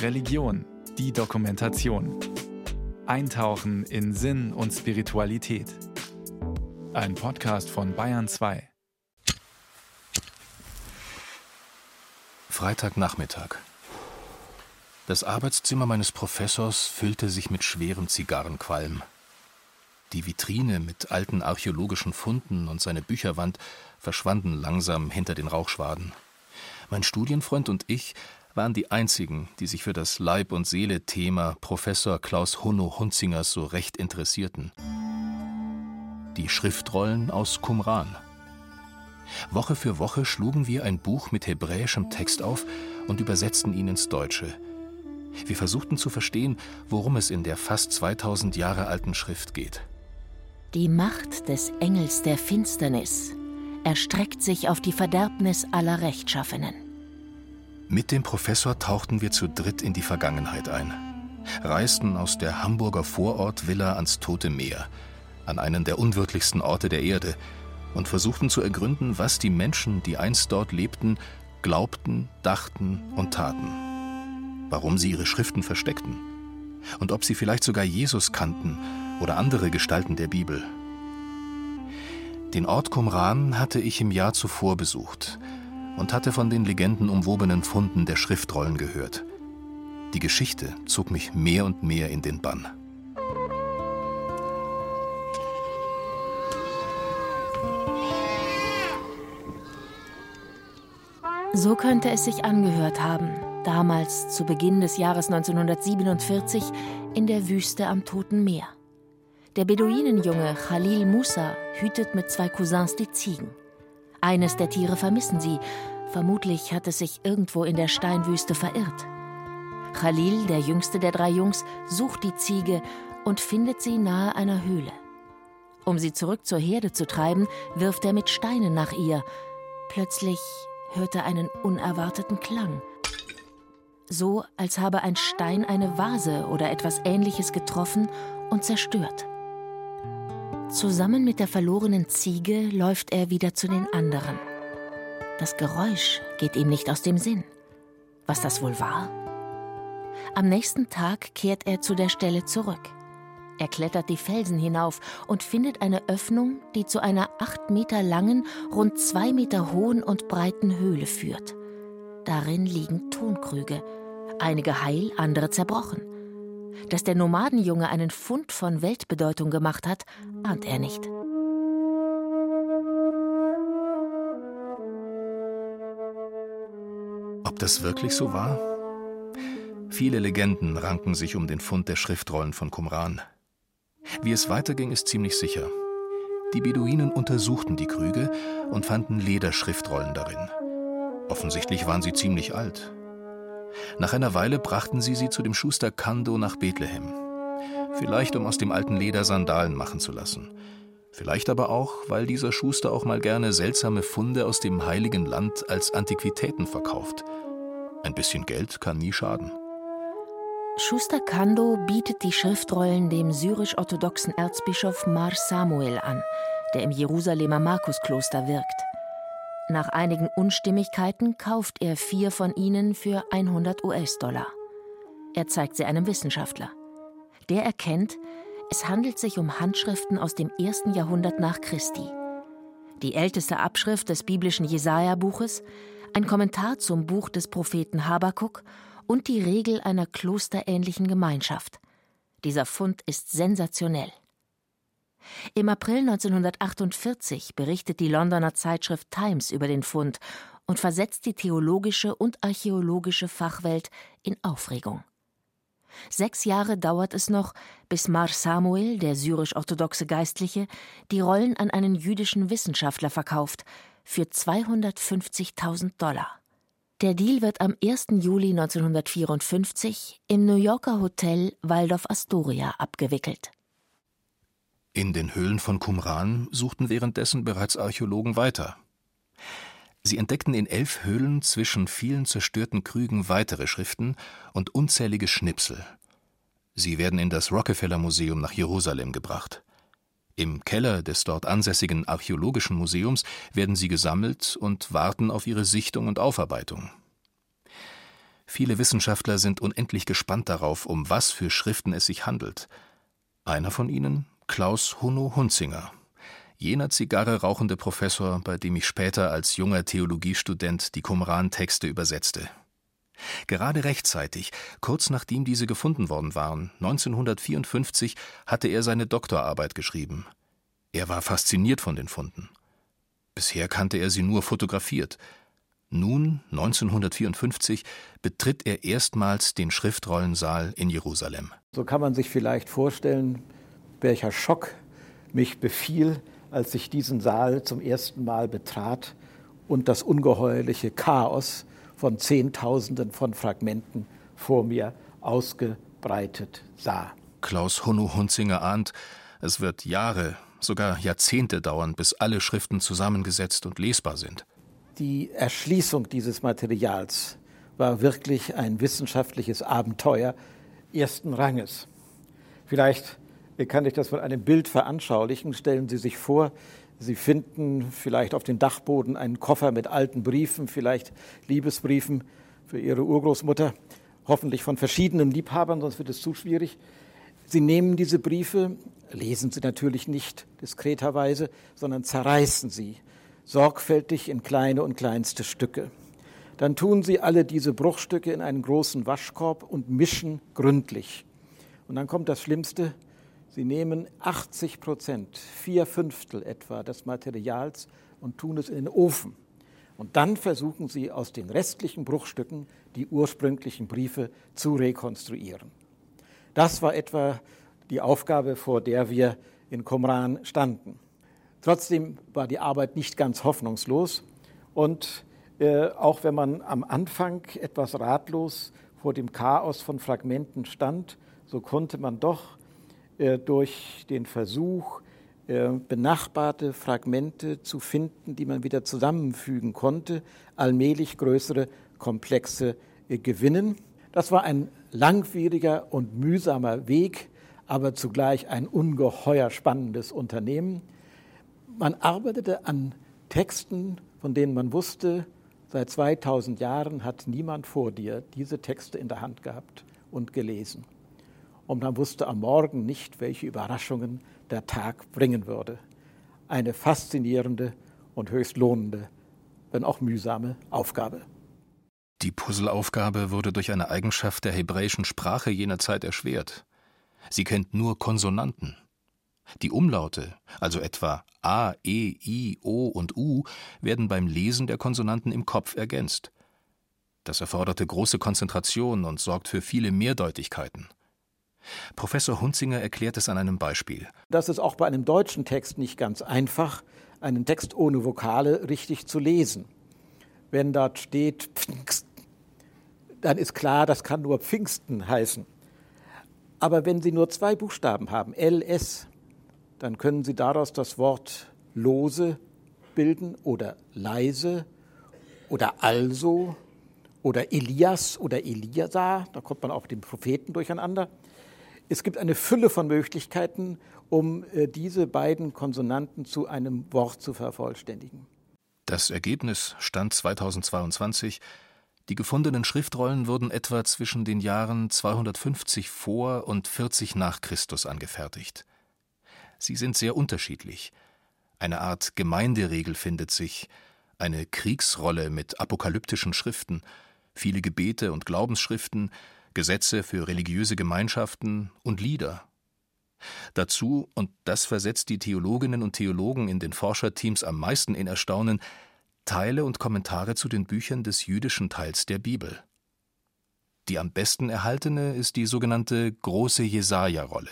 Religion, die Dokumentation. Eintauchen in Sinn und Spiritualität. Ein Podcast von Bayern 2. Freitagnachmittag. Das Arbeitszimmer meines Professors füllte sich mit schwerem Zigarrenqualm. Die Vitrine mit alten archäologischen Funden und seine Bücherwand verschwanden langsam hinter den Rauchschwaden. Mein Studienfreund und ich waren die einzigen, die sich für das Leib- und Seele-Thema Professor Klaus Hunno Hunzingers so recht interessierten. Die Schriftrollen aus Qumran. Woche für Woche schlugen wir ein Buch mit hebräischem Text auf und übersetzten ihn ins Deutsche – wir versuchten zu verstehen, worum es in der fast 2000 Jahre alten Schrift geht. Die Macht des Engels der Finsternis erstreckt sich auf die Verderbnis aller Rechtschaffenen. Mit dem Professor tauchten wir zu dritt in die Vergangenheit ein, reisten aus der Hamburger Vorortvilla ans Tote Meer, an einen der unwirtlichsten Orte der Erde, und versuchten zu ergründen, was die Menschen, die einst dort lebten, glaubten, dachten und taten warum sie ihre Schriften versteckten und ob sie vielleicht sogar Jesus kannten oder andere Gestalten der Bibel. Den Ort Qumran hatte ich im Jahr zuvor besucht und hatte von den legendenumwobenen Funden der Schriftrollen gehört. Die Geschichte zog mich mehr und mehr in den Bann. So könnte es sich angehört haben, damals zu Beginn des Jahres 1947 in der Wüste am Toten Meer. Der Beduinenjunge Khalil Musa hütet mit zwei Cousins die Ziegen. Eines der Tiere vermissen sie. Vermutlich hat es sich irgendwo in der Steinwüste verirrt. Khalil, der jüngste der drei Jungs, sucht die Ziege und findet sie nahe einer Höhle. Um sie zurück zur Herde zu treiben, wirft er mit Steinen nach ihr. Plötzlich hört er einen unerwarteten Klang so als habe ein Stein eine Vase oder etwas Ähnliches getroffen und zerstört. Zusammen mit der verlorenen Ziege läuft er wieder zu den anderen. Das Geräusch geht ihm nicht aus dem Sinn. Was das wohl war? Am nächsten Tag kehrt er zu der Stelle zurück. Er klettert die Felsen hinauf und findet eine Öffnung, die zu einer acht Meter langen, rund zwei Meter hohen und breiten Höhle führt. Darin liegen Tonkrüge, einige heil, andere zerbrochen. Dass der Nomadenjunge einen Fund von Weltbedeutung gemacht hat, ahnt er nicht. Ob das wirklich so war? Viele Legenden ranken sich um den Fund der Schriftrollen von Qumran. Wie es weiterging, ist ziemlich sicher. Die Beduinen untersuchten die Krüge und fanden Lederschriftrollen darin. Offensichtlich waren sie ziemlich alt. Nach einer Weile brachten sie sie zu dem Schuster Kando nach Bethlehem. Vielleicht, um aus dem alten Leder Sandalen machen zu lassen. Vielleicht aber auch, weil dieser Schuster auch mal gerne seltsame Funde aus dem heiligen Land als Antiquitäten verkauft. Ein bisschen Geld kann nie schaden. Schuster Kando bietet die Schriftrollen dem syrisch-orthodoxen Erzbischof Mar Samuel an, der im Jerusalemer Markuskloster wirkt. Nach einigen Unstimmigkeiten kauft er vier von ihnen für 100 US-Dollar. Er zeigt sie einem Wissenschaftler. Der erkennt, es handelt sich um Handschriften aus dem ersten Jahrhundert nach Christi. Die älteste Abschrift des biblischen Jesaja-Buches, ein Kommentar zum Buch des Propheten Habakuk und die Regel einer klosterähnlichen Gemeinschaft. Dieser Fund ist sensationell. Im April 1948 berichtet die Londoner Zeitschrift Times über den Fund und versetzt die theologische und archäologische Fachwelt in Aufregung. Sechs Jahre dauert es noch, bis Mar Samuel, der syrisch-orthodoxe Geistliche, die Rollen an einen jüdischen Wissenschaftler verkauft für 250.000 Dollar. Der Deal wird am 1. Juli 1954 im New Yorker Hotel Waldorf Astoria abgewickelt. In den Höhlen von Qumran suchten währenddessen bereits Archäologen weiter. Sie entdeckten in elf Höhlen zwischen vielen zerstörten Krügen weitere Schriften und unzählige Schnipsel. Sie werden in das Rockefeller Museum nach Jerusalem gebracht. Im Keller des dort ansässigen Archäologischen Museums werden sie gesammelt und warten auf ihre Sichtung und Aufarbeitung. Viele Wissenschaftler sind unendlich gespannt darauf, um was für Schriften es sich handelt. Einer von ihnen, Klaus Hunno Hunzinger, jener Zigarre rauchende Professor, bei dem ich später als junger Theologiestudent die Qumran-Texte übersetzte. Gerade rechtzeitig, kurz nachdem diese gefunden worden waren, 1954, hatte er seine Doktorarbeit geschrieben. Er war fasziniert von den Funden. Bisher kannte er sie nur fotografiert. Nun, 1954, betritt er erstmals den Schriftrollensaal in Jerusalem. So kann man sich vielleicht vorstellen, welcher Schock mich befiel, als ich diesen Saal zum ersten Mal betrat und das ungeheuerliche Chaos von Zehntausenden von Fragmenten vor mir ausgebreitet sah. Klaus Hunno Hunzinger ahnt, es wird Jahre, sogar Jahrzehnte dauern, bis alle Schriften zusammengesetzt und lesbar sind. Die Erschließung dieses Materials war wirklich ein wissenschaftliches Abenteuer ersten Ranges. Vielleicht kann ich das mit einem Bild veranschaulichen. Stellen Sie sich vor, Sie finden vielleicht auf dem Dachboden einen Koffer mit alten Briefen, vielleicht Liebesbriefen für Ihre Urgroßmutter, hoffentlich von verschiedenen Liebhabern, sonst wird es zu schwierig. Sie nehmen diese Briefe, lesen sie natürlich nicht diskreterweise, sondern zerreißen sie sorgfältig in kleine und kleinste Stücke. Dann tun sie alle diese Bruchstücke in einen großen Waschkorb und mischen gründlich. Und dann kommt das Schlimmste, Sie nehmen 80 Prozent, vier Fünftel etwa des Materials und tun es in den Ofen. Und dann versuchen Sie aus den restlichen Bruchstücken die ursprünglichen Briefe zu rekonstruieren. Das war etwa die Aufgabe, vor der wir in Qumran standen. Trotzdem war die Arbeit nicht ganz hoffnungslos und äh, auch wenn man am Anfang etwas ratlos vor dem Chaos von Fragmenten stand, so konnte man doch durch den Versuch, äh, benachbarte Fragmente zu finden, die man wieder zusammenfügen konnte, allmählich größere Komplexe äh, gewinnen. Das war ein langwieriger und mühsamer Weg, aber zugleich ein ungeheuer spannendes Unternehmen. Man arbeitete an Texten, von denen man wusste, seit 2000 Jahren hat niemand vor dir diese Texte in der Hand gehabt und gelesen und man wusste am Morgen nicht, welche Überraschungen der Tag bringen würde. Eine faszinierende und höchst lohnende, wenn auch mühsame Aufgabe. Die Puzzleaufgabe wurde durch eine Eigenschaft der hebräischen Sprache jener Zeit erschwert. Sie kennt nur Konsonanten. Die Umlaute, also etwa A, E, I, O und U, werden beim Lesen der Konsonanten im Kopf ergänzt. Das erforderte große Konzentration und sorgt für viele Mehrdeutigkeiten. Professor Hunzinger erklärt es an einem Beispiel. Das ist auch bei einem deutschen Text nicht ganz einfach, einen Text ohne Vokale richtig zu lesen. Wenn dort steht Pfingst, dann ist klar, das kann nur Pfingsten heißen. Aber wenn Sie nur zwei Buchstaben haben, LS, dann können Sie daraus das Wort lose bilden oder leise oder also oder Elias oder Eliasa, da kommt man auch dem Propheten durcheinander. Es gibt eine Fülle von Möglichkeiten, um äh, diese beiden Konsonanten zu einem Wort zu vervollständigen. Das Ergebnis stand 2022. Die gefundenen Schriftrollen wurden etwa zwischen den Jahren 250 vor und 40 nach Christus angefertigt. Sie sind sehr unterschiedlich. Eine Art Gemeinderegel findet sich, eine Kriegsrolle mit apokalyptischen Schriften, viele Gebete und Glaubensschriften, Gesetze für religiöse Gemeinschaften und Lieder. Dazu, und das versetzt die Theologinnen und Theologen in den Forscherteams am meisten in Erstaunen, Teile und Kommentare zu den Büchern des jüdischen Teils der Bibel. Die am besten erhaltene ist die sogenannte große Jesaja-Rolle.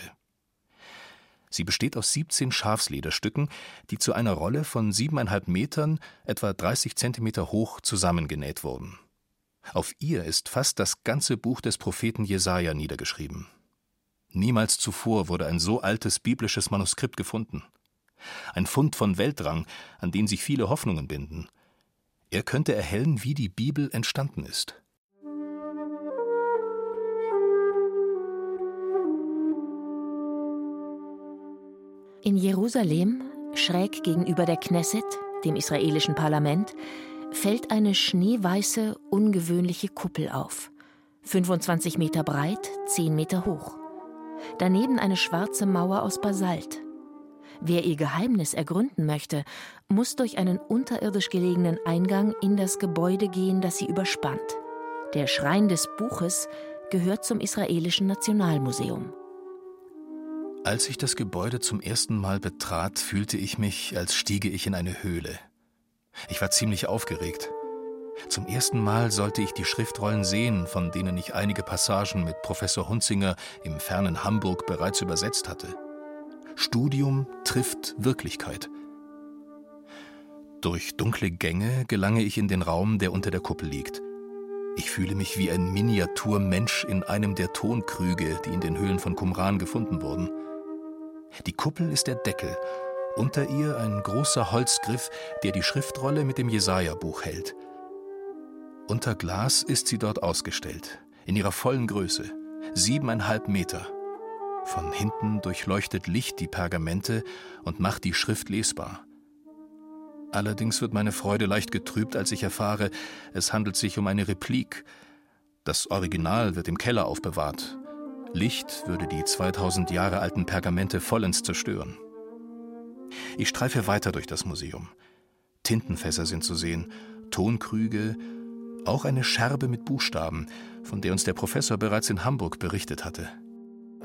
Sie besteht aus 17 Schafslederstücken, die zu einer Rolle von siebeneinhalb Metern, etwa 30 Zentimeter hoch, zusammengenäht wurden. Auf ihr ist fast das ganze Buch des Propheten Jesaja niedergeschrieben. Niemals zuvor wurde ein so altes biblisches Manuskript gefunden. Ein Fund von Weltrang, an den sich viele Hoffnungen binden. Er könnte erhellen, wie die Bibel entstanden ist. In Jerusalem, schräg gegenüber der Knesset, dem israelischen Parlament, fällt eine schneeweiße, ungewöhnliche Kuppel auf. 25 Meter breit, 10 Meter hoch. Daneben eine schwarze Mauer aus Basalt. Wer ihr Geheimnis ergründen möchte, muss durch einen unterirdisch gelegenen Eingang in das Gebäude gehen, das sie überspannt. Der Schrein des Buches gehört zum israelischen Nationalmuseum. Als ich das Gebäude zum ersten Mal betrat, fühlte ich mich, als stiege ich in eine Höhle. Ich war ziemlich aufgeregt. Zum ersten Mal sollte ich die Schriftrollen sehen, von denen ich einige Passagen mit Professor Hunzinger im fernen Hamburg bereits übersetzt hatte. Studium trifft Wirklichkeit. Durch dunkle Gänge gelange ich in den Raum, der unter der Kuppel liegt. Ich fühle mich wie ein Miniaturmensch in einem der Tonkrüge, die in den Höhlen von Qumran gefunden wurden. Die Kuppel ist der Deckel, unter ihr ein großer Holzgriff, der die Schriftrolle mit dem Jesaja-Buch hält. Unter Glas ist sie dort ausgestellt, in ihrer vollen Größe, siebeneinhalb Meter. Von hinten durchleuchtet Licht die Pergamente und macht die Schrift lesbar. Allerdings wird meine Freude leicht getrübt, als ich erfahre, es handelt sich um eine Replik. Das Original wird im Keller aufbewahrt. Licht würde die 2000 Jahre alten Pergamente vollends zerstören. Ich streife weiter durch das Museum. Tintenfässer sind zu sehen, Tonkrüge, auch eine Scherbe mit Buchstaben, von der uns der Professor bereits in Hamburg berichtet hatte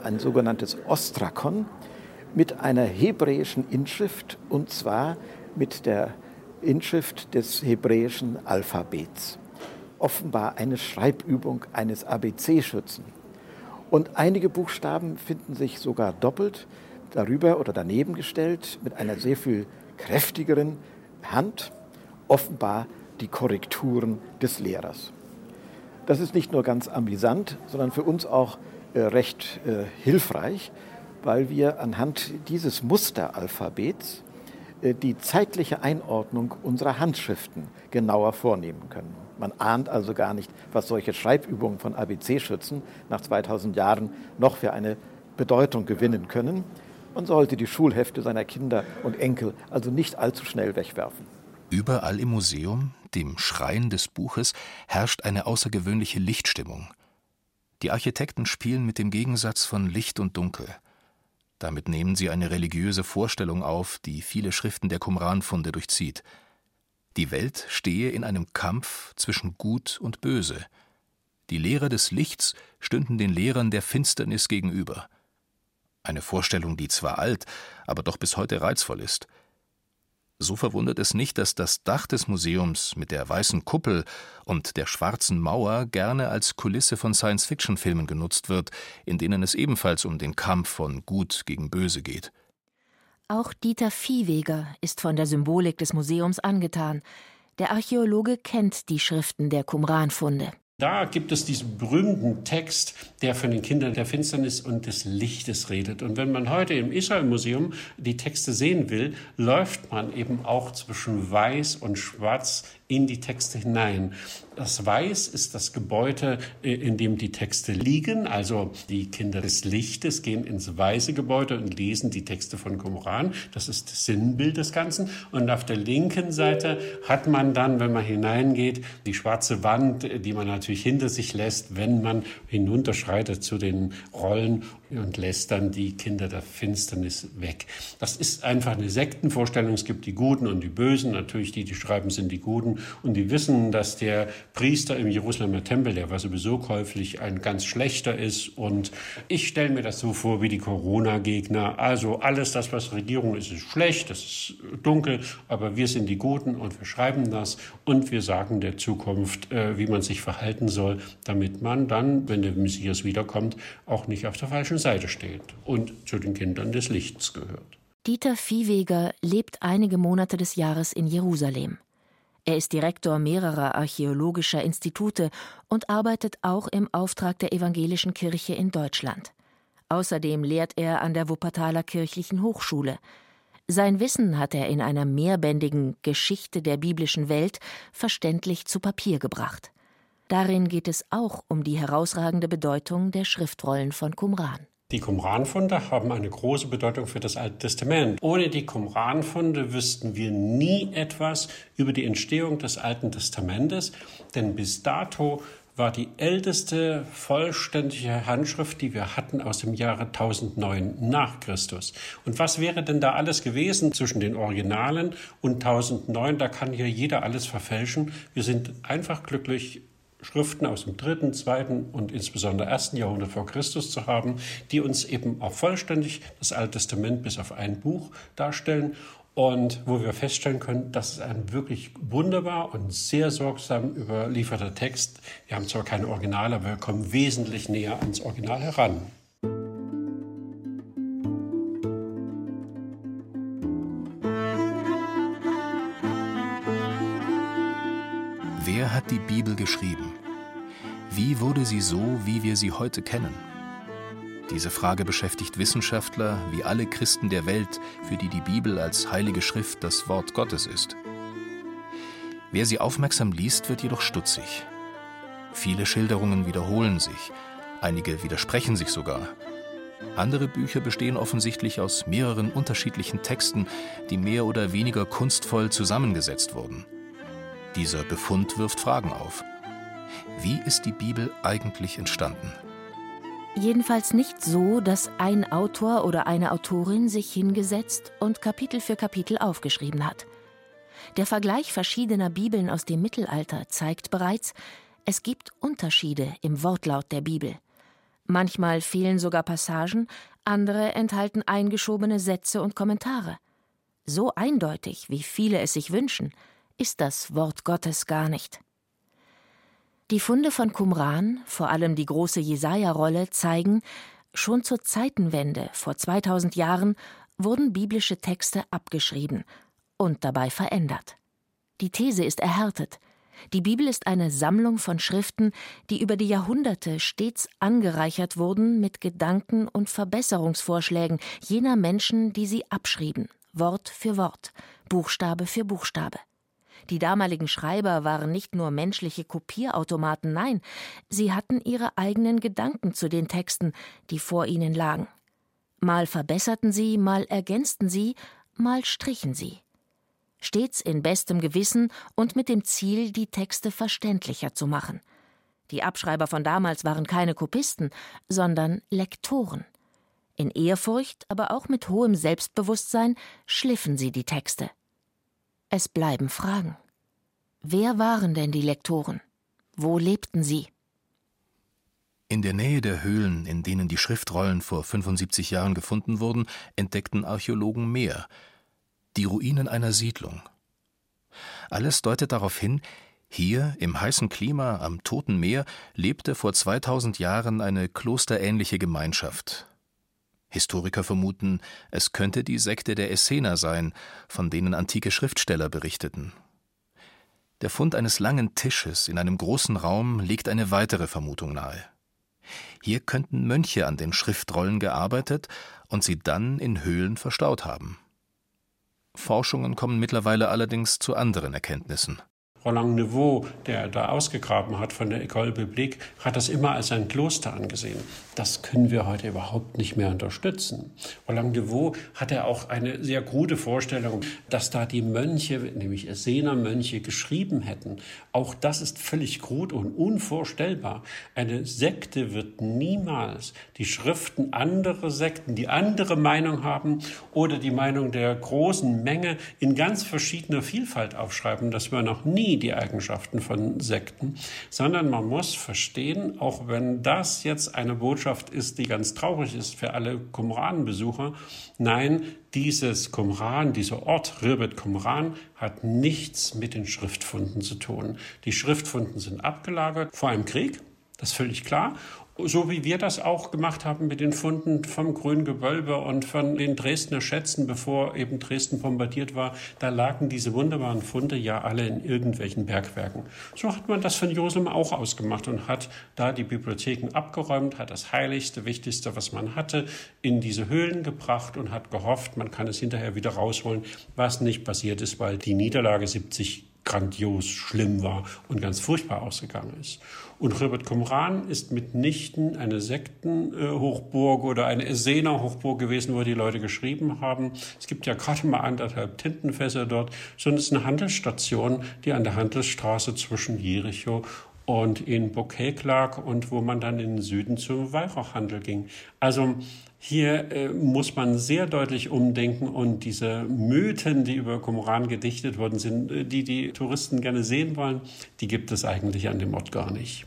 ein sogenanntes Ostrakon mit einer hebräischen Inschrift und zwar mit der Inschrift des hebräischen Alphabets. Offenbar eine Schreibübung eines ABC-Schützen. Und einige Buchstaben finden sich sogar doppelt darüber oder daneben gestellt mit einer sehr viel kräftigeren Hand, offenbar die Korrekturen des Lehrers. Das ist nicht nur ganz amüsant, sondern für uns auch äh, recht äh, hilfreich, weil wir anhand dieses Musteralphabets äh, die zeitliche Einordnung unserer Handschriften genauer vornehmen können. Man ahnt also gar nicht, was solche Schreibübungen von ABC-Schützen nach 2000 Jahren noch für eine Bedeutung gewinnen können. Man sollte die Schulhefte seiner Kinder und Enkel also nicht allzu schnell wegwerfen. Überall im Museum, dem Schrein des Buches, herrscht eine außergewöhnliche Lichtstimmung. Die Architekten spielen mit dem Gegensatz von Licht und Dunkel. Damit nehmen sie eine religiöse Vorstellung auf, die viele Schriften der Qumran-Funde durchzieht. Die Welt stehe in einem Kampf zwischen Gut und Böse. Die Lehrer des Lichts stünden den Lehrern der Finsternis gegenüber. Eine Vorstellung, die zwar alt, aber doch bis heute reizvoll ist. So verwundert es nicht, dass das Dach des Museums mit der weißen Kuppel und der schwarzen Mauer gerne als Kulisse von Science-Fiction-Filmen genutzt wird, in denen es ebenfalls um den Kampf von Gut gegen Böse geht. Auch Dieter Viehweger ist von der Symbolik des Museums angetan. Der Archäologe kennt die Schriften der Qumran-Funde. Da gibt es diesen berühmten Text, der von den Kindern der Finsternis und des Lichtes redet. Und wenn man heute im Israel-Museum die Texte sehen will, läuft man eben auch zwischen Weiß und Schwarz in die Texte hinein. Das Weiß ist das Gebäude, äh, in dem die Texte liegen. Also die Kinder des Lichtes gehen ins weiße Gebäude und lesen die Texte von Qumran. Das ist das Sinnbild des Ganzen. Und auf der linken Seite hat man dann, wenn man hineingeht, die schwarze Wand, die man natürlich hinter sich lässt, wenn man hinunterschreitet zu den Rollen und lässt dann die Kinder der Finsternis weg. Das ist einfach eine Sektenvorstellung. Es gibt die Guten und die Bösen. Natürlich die, die schreiben, sind die Guten. Und die wissen, dass der Priester im Jerusalemer Tempel, der war sowieso käuflich, ein ganz schlechter ist. Und ich stelle mir das so vor wie die Corona-Gegner. Also alles das, was Regierung ist, ist schlecht, das ist dunkel, aber wir sind die Guten und wir schreiben das und wir sagen der Zukunft, äh, wie man sich verhalten soll, damit man dann, wenn der Messias wiederkommt, auch nicht auf der falschen falschen Seite steht und zu den Kindern des Lichts gehört. Dieter Viehweger lebt einige Monate des Jahres in Jerusalem. Er ist Direktor mehrerer archäologischer Institute und arbeitet auch im Auftrag der evangelischen Kirche in Deutschland. Außerdem lehrt er an der Wuppertaler Kirchlichen Hochschule. Sein Wissen hat er in einer mehrbändigen Geschichte der biblischen Welt verständlich zu Papier gebracht. Darin geht es auch um die herausragende Bedeutung der Schriftrollen von Qumran. Die Qumran-Funde haben eine große Bedeutung für das Alte Testament. Ohne die Qumran-Funde wüssten wir nie etwas über die Entstehung des Alten Testamentes, denn bis dato war die älteste vollständige Handschrift, die wir hatten aus dem Jahre 1009 nach Christus. Und was wäre denn da alles gewesen zwischen den Originalen und 1009? Da kann hier jeder alles verfälschen. Wir sind einfach glücklich, Schriften aus dem dritten, zweiten und insbesondere ersten Jahrhundert vor Christus zu haben, die uns eben auch vollständig das Alte Testament bis auf ein Buch darstellen und wo wir feststellen können, das ist ein wirklich wunderbar und sehr sorgsam überlieferter Text. Wir haben zwar keine Originale, aber wir kommen wesentlich näher ans Original heran. Wer hat die Bibel geschrieben? Wie wurde sie so, wie wir sie heute kennen? Diese Frage beschäftigt Wissenschaftler wie alle Christen der Welt, für die die Bibel als heilige Schrift das Wort Gottes ist. Wer sie aufmerksam liest, wird jedoch stutzig. Viele Schilderungen wiederholen sich, einige widersprechen sich sogar. Andere Bücher bestehen offensichtlich aus mehreren unterschiedlichen Texten, die mehr oder weniger kunstvoll zusammengesetzt wurden. Dieser Befund wirft Fragen auf. Wie ist die Bibel eigentlich entstanden? Jedenfalls nicht so, dass ein Autor oder eine Autorin sich hingesetzt und Kapitel für Kapitel aufgeschrieben hat. Der Vergleich verschiedener Bibeln aus dem Mittelalter zeigt bereits, es gibt Unterschiede im Wortlaut der Bibel. Manchmal fehlen sogar Passagen, andere enthalten eingeschobene Sätze und Kommentare. So eindeutig, wie viele es sich wünschen, ist das Wort Gottes gar nicht. Die Funde von Qumran, vor allem die große Jesaja-Rolle, zeigen, schon zur Zeitenwende vor 2000 Jahren wurden biblische Texte abgeschrieben und dabei verändert. Die These ist erhärtet. Die Bibel ist eine Sammlung von Schriften, die über die Jahrhunderte stets angereichert wurden mit Gedanken und Verbesserungsvorschlägen jener Menschen, die sie abschrieben, Wort für Wort, Buchstabe für Buchstabe. Die damaligen Schreiber waren nicht nur menschliche Kopierautomaten, nein, sie hatten ihre eigenen Gedanken zu den Texten, die vor ihnen lagen. Mal verbesserten sie, mal ergänzten sie, mal strichen sie. Stets in bestem Gewissen und mit dem Ziel, die Texte verständlicher zu machen. Die Abschreiber von damals waren keine Kopisten, sondern Lektoren. In Ehrfurcht, aber auch mit hohem Selbstbewusstsein schliffen sie die Texte. Es bleiben Fragen. Wer waren denn die Lektoren? Wo lebten sie? In der Nähe der Höhlen, in denen die Schriftrollen vor 75 Jahren gefunden wurden, entdeckten Archäologen mehr. Die Ruinen einer Siedlung. Alles deutet darauf hin, hier im heißen Klima am Toten Meer lebte vor 2000 Jahren eine klosterähnliche Gemeinschaft, Historiker vermuten, es könnte die Sekte der Essener sein, von denen antike Schriftsteller berichteten. Der Fund eines langen Tisches in einem großen Raum legt eine weitere Vermutung nahe. Hier könnten Mönche an den Schriftrollen gearbeitet und sie dann in Höhlen verstaut haben. Forschungen kommen mittlerweile allerdings zu anderen Erkenntnissen. Roland Neveu, der da ausgegraben hat von der École Biblique, hat das immer als ein Kloster angesehen. Das können wir heute überhaupt nicht mehr unterstützen. Roland Neveu hatte auch eine sehr krude Vorstellung, dass da die Mönche, nämlich Essener Mönche, geschrieben hätten. Auch das ist völlig krud und unvorstellbar. Eine Sekte wird niemals die Schriften anderer Sekten, die andere Meinung haben oder die Meinung der großen Menge in ganz verschiedener Vielfalt aufschreiben. Das wir noch nie die Eigenschaften von Sekten, sondern man muss verstehen, auch wenn das jetzt eine Botschaft ist, die ganz traurig ist für alle Qumran-Besucher, nein, dieses Qumran, dieser Ort Rirbet Qumran hat nichts mit den Schriftfunden zu tun. Die Schriftfunden sind abgelagert vor einem Krieg, das ist völlig klar so wie wir das auch gemacht haben mit den Funden vom Grünen Gewölbe und von den Dresdner Schätzen, bevor eben Dresden bombardiert war, da lagen diese wunderbaren Funde ja alle in irgendwelchen Bergwerken. So hat man das von Jerusalem auch ausgemacht und hat da die Bibliotheken abgeräumt, hat das Heiligste, Wichtigste, was man hatte, in diese Höhlen gebracht und hat gehofft, man kann es hinterher wieder rausholen, was nicht passiert ist, weil die Niederlage 70 grandios schlimm war und ganz furchtbar ausgegangen ist. Und Robert Qumran ist mitnichten eine Sektenhochburg oder eine Essener Hochburg gewesen, wo die Leute geschrieben haben. Es gibt ja gerade mal anderthalb Tintenfässer dort, sondern es ist eine Handelsstation, die an der Handelsstraße zwischen Jericho und in Bouquet lag und wo man dann in den Süden zum Weihrauchhandel ging. Also hier äh, muss man sehr deutlich umdenken und diese Mythen, die über Qumran gedichtet worden sind, äh, die die Touristen gerne sehen wollen, die gibt es eigentlich an dem Ort gar nicht.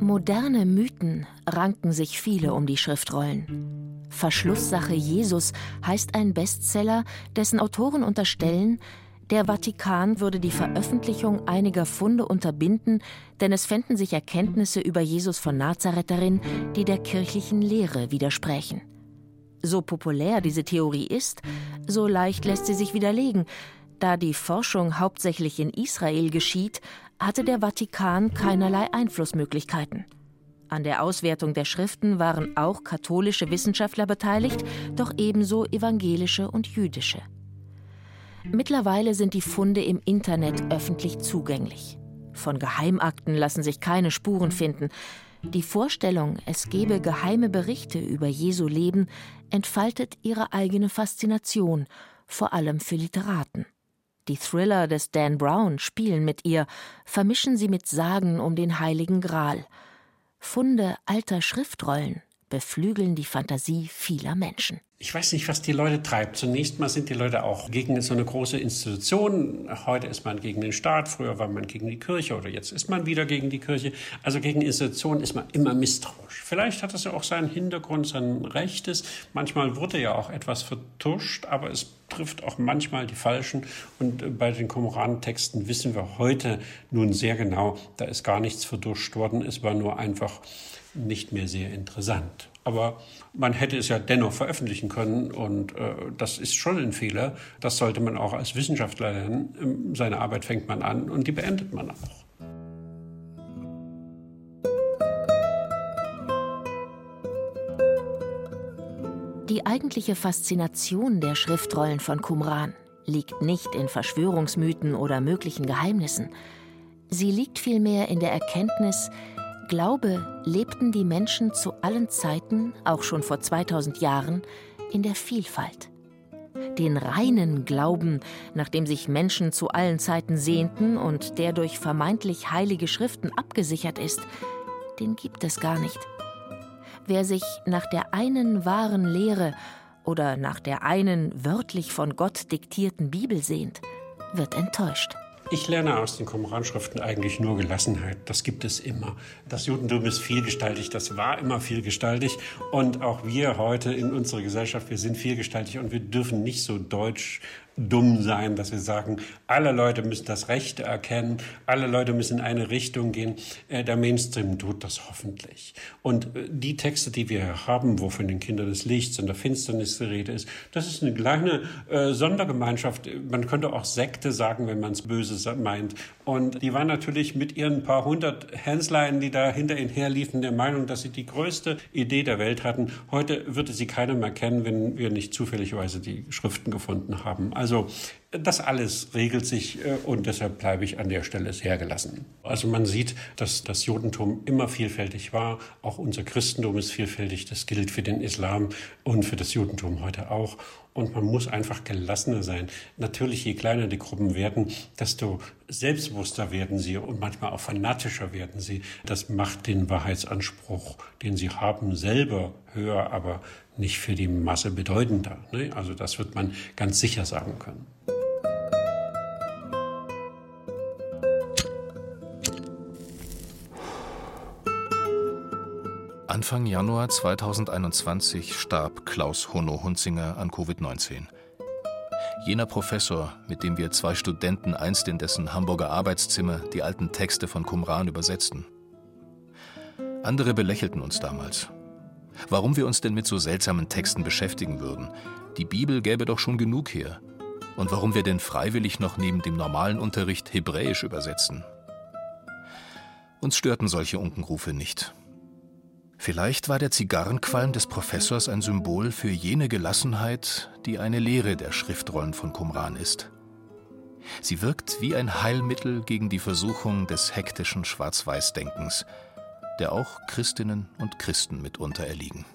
Moderne Mythen ranken sich viele um die Schriftrollen. Verschlusssache Jesus heißt ein Bestseller, dessen Autoren unterstellen, der Vatikan würde die Veröffentlichung einiger Funde unterbinden, denn es fänden sich Erkenntnisse über Jesus von Nazareth darin, die der kirchlichen Lehre widersprächen. So populär diese Theorie ist, so leicht lässt sie sich widerlegen. Da die Forschung hauptsächlich in Israel geschieht, hatte der Vatikan keinerlei Einflussmöglichkeiten. An der Auswertung der Schriften waren auch katholische Wissenschaftler beteiligt, doch ebenso evangelische und jüdische. Mittlerweile sind die Funde im Internet öffentlich zugänglich. Von Geheimakten lassen sich keine Spuren finden. Die Vorstellung, es gebe geheime Berichte über Jesu Leben, entfaltet ihre eigene Faszination, vor allem für Literaten. Die Thriller des Dan Brown spielen mit ihr, vermischen sie mit Sagen um den Heiligen Gral. Funde alter Schriftrollen beflügeln die Fantasie vieler Menschen. Ich weiß nicht, was die Leute treibt. Zunächst mal sind die Leute auch gegen so eine große Institution. Heute ist man gegen den Staat, früher war man gegen die Kirche oder jetzt ist man wieder gegen die Kirche. Also gegen Institutionen ist man immer misstrauisch. Vielleicht hat das ja auch seinen Hintergrund, sein Rechtes. Manchmal wurde ja auch etwas vertuscht, aber es trifft auch manchmal die Falschen. Und bei den Komoran-Texten wissen wir heute nun sehr genau, da ist gar nichts verduscht worden. Es war nur einfach nicht mehr sehr interessant. Aber man hätte es ja dennoch veröffentlichen können und äh, das ist schon ein Fehler. Das sollte man auch als Wissenschaftler lernen. Ähm, seine Arbeit fängt man an und die beendet man auch. Die eigentliche Faszination der Schriftrollen von Qumran liegt nicht in Verschwörungsmythen oder möglichen Geheimnissen. Sie liegt vielmehr in der Erkenntnis, Glaube lebten die Menschen zu allen Zeiten, auch schon vor 2000 Jahren, in der Vielfalt. Den reinen Glauben, nach dem sich Menschen zu allen Zeiten sehnten und der durch vermeintlich heilige Schriften abgesichert ist, den gibt es gar nicht. Wer sich nach der einen wahren Lehre oder nach der einen wörtlich von Gott diktierten Bibel sehnt, wird enttäuscht. Ich lerne aus den Qumran-Schriften eigentlich nur Gelassenheit. Das gibt es immer. Das Judentum ist vielgestaltig, das war immer vielgestaltig. Und auch wir heute in unserer Gesellschaft, wir sind vielgestaltig und wir dürfen nicht so deutsch dumm sein, dass wir sagen, alle Leute müssen das Rechte erkennen, alle Leute müssen in eine Richtung gehen. Äh, der Mainstream tut das hoffentlich. Und äh, die Texte, die wir haben, wo von den Kindern des Lichts und der Finsternis die Rede ist, das ist eine kleine äh, Sondergemeinschaft. Man könnte auch Sekte sagen, wenn man es böse meint. Und die waren natürlich mit ihren paar hundert Hänslein, die da hinter ihnen herliefen, der Meinung, dass sie die größte Idee der Welt hatten. Heute würde sie keiner mehr kennen, wenn wir nicht zufälligerweise die Schriften gefunden haben. Also das alles regelt sich äh, und deshalb bleibe ich an der Stelle sehr gelassen. Also man sieht, dass das Judentum immer vielfältig war. Auch unser Christentum ist vielfältig. Das gilt für den Islam und für das Judentum heute auch. Und man muss einfach gelassener sein. Natürlich, je kleiner die Gruppen werden, desto selbstbewusster werden sie und manchmal auch fanatischer werden sie. Das macht den Wahrheitsanspruch, den sie haben, selber höher, aber nicht für die Masse bedeutender. Ne? Also das wird man ganz sicher sagen können. Anfang Januar 2021 starb Klaus Honno Hunzinger an Covid-19. Jener Professor, mit dem wir zwei Studenten einst in dessen Hamburger Arbeitszimmer die alten Texte von Qumran übersetzten. Andere belächelten uns damals. Warum wir uns denn mit so seltsamen Texten beschäftigen würden? Die Bibel gäbe doch schon genug her. Und warum wir denn freiwillig noch neben dem normalen Unterricht Hebräisch übersetzen? Uns störten solche Unkenrufe nicht. Vielleicht war der Zigarrenqualm des Professors ein Symbol für jene Gelassenheit, die eine Lehre der Schriftrollen von Qumran ist. Sie wirkt wie ein Heilmittel gegen die Versuchung des hektischen Schwarz-Weiß-Denkens, der auch Christinnen und Christen mitunter erliegen.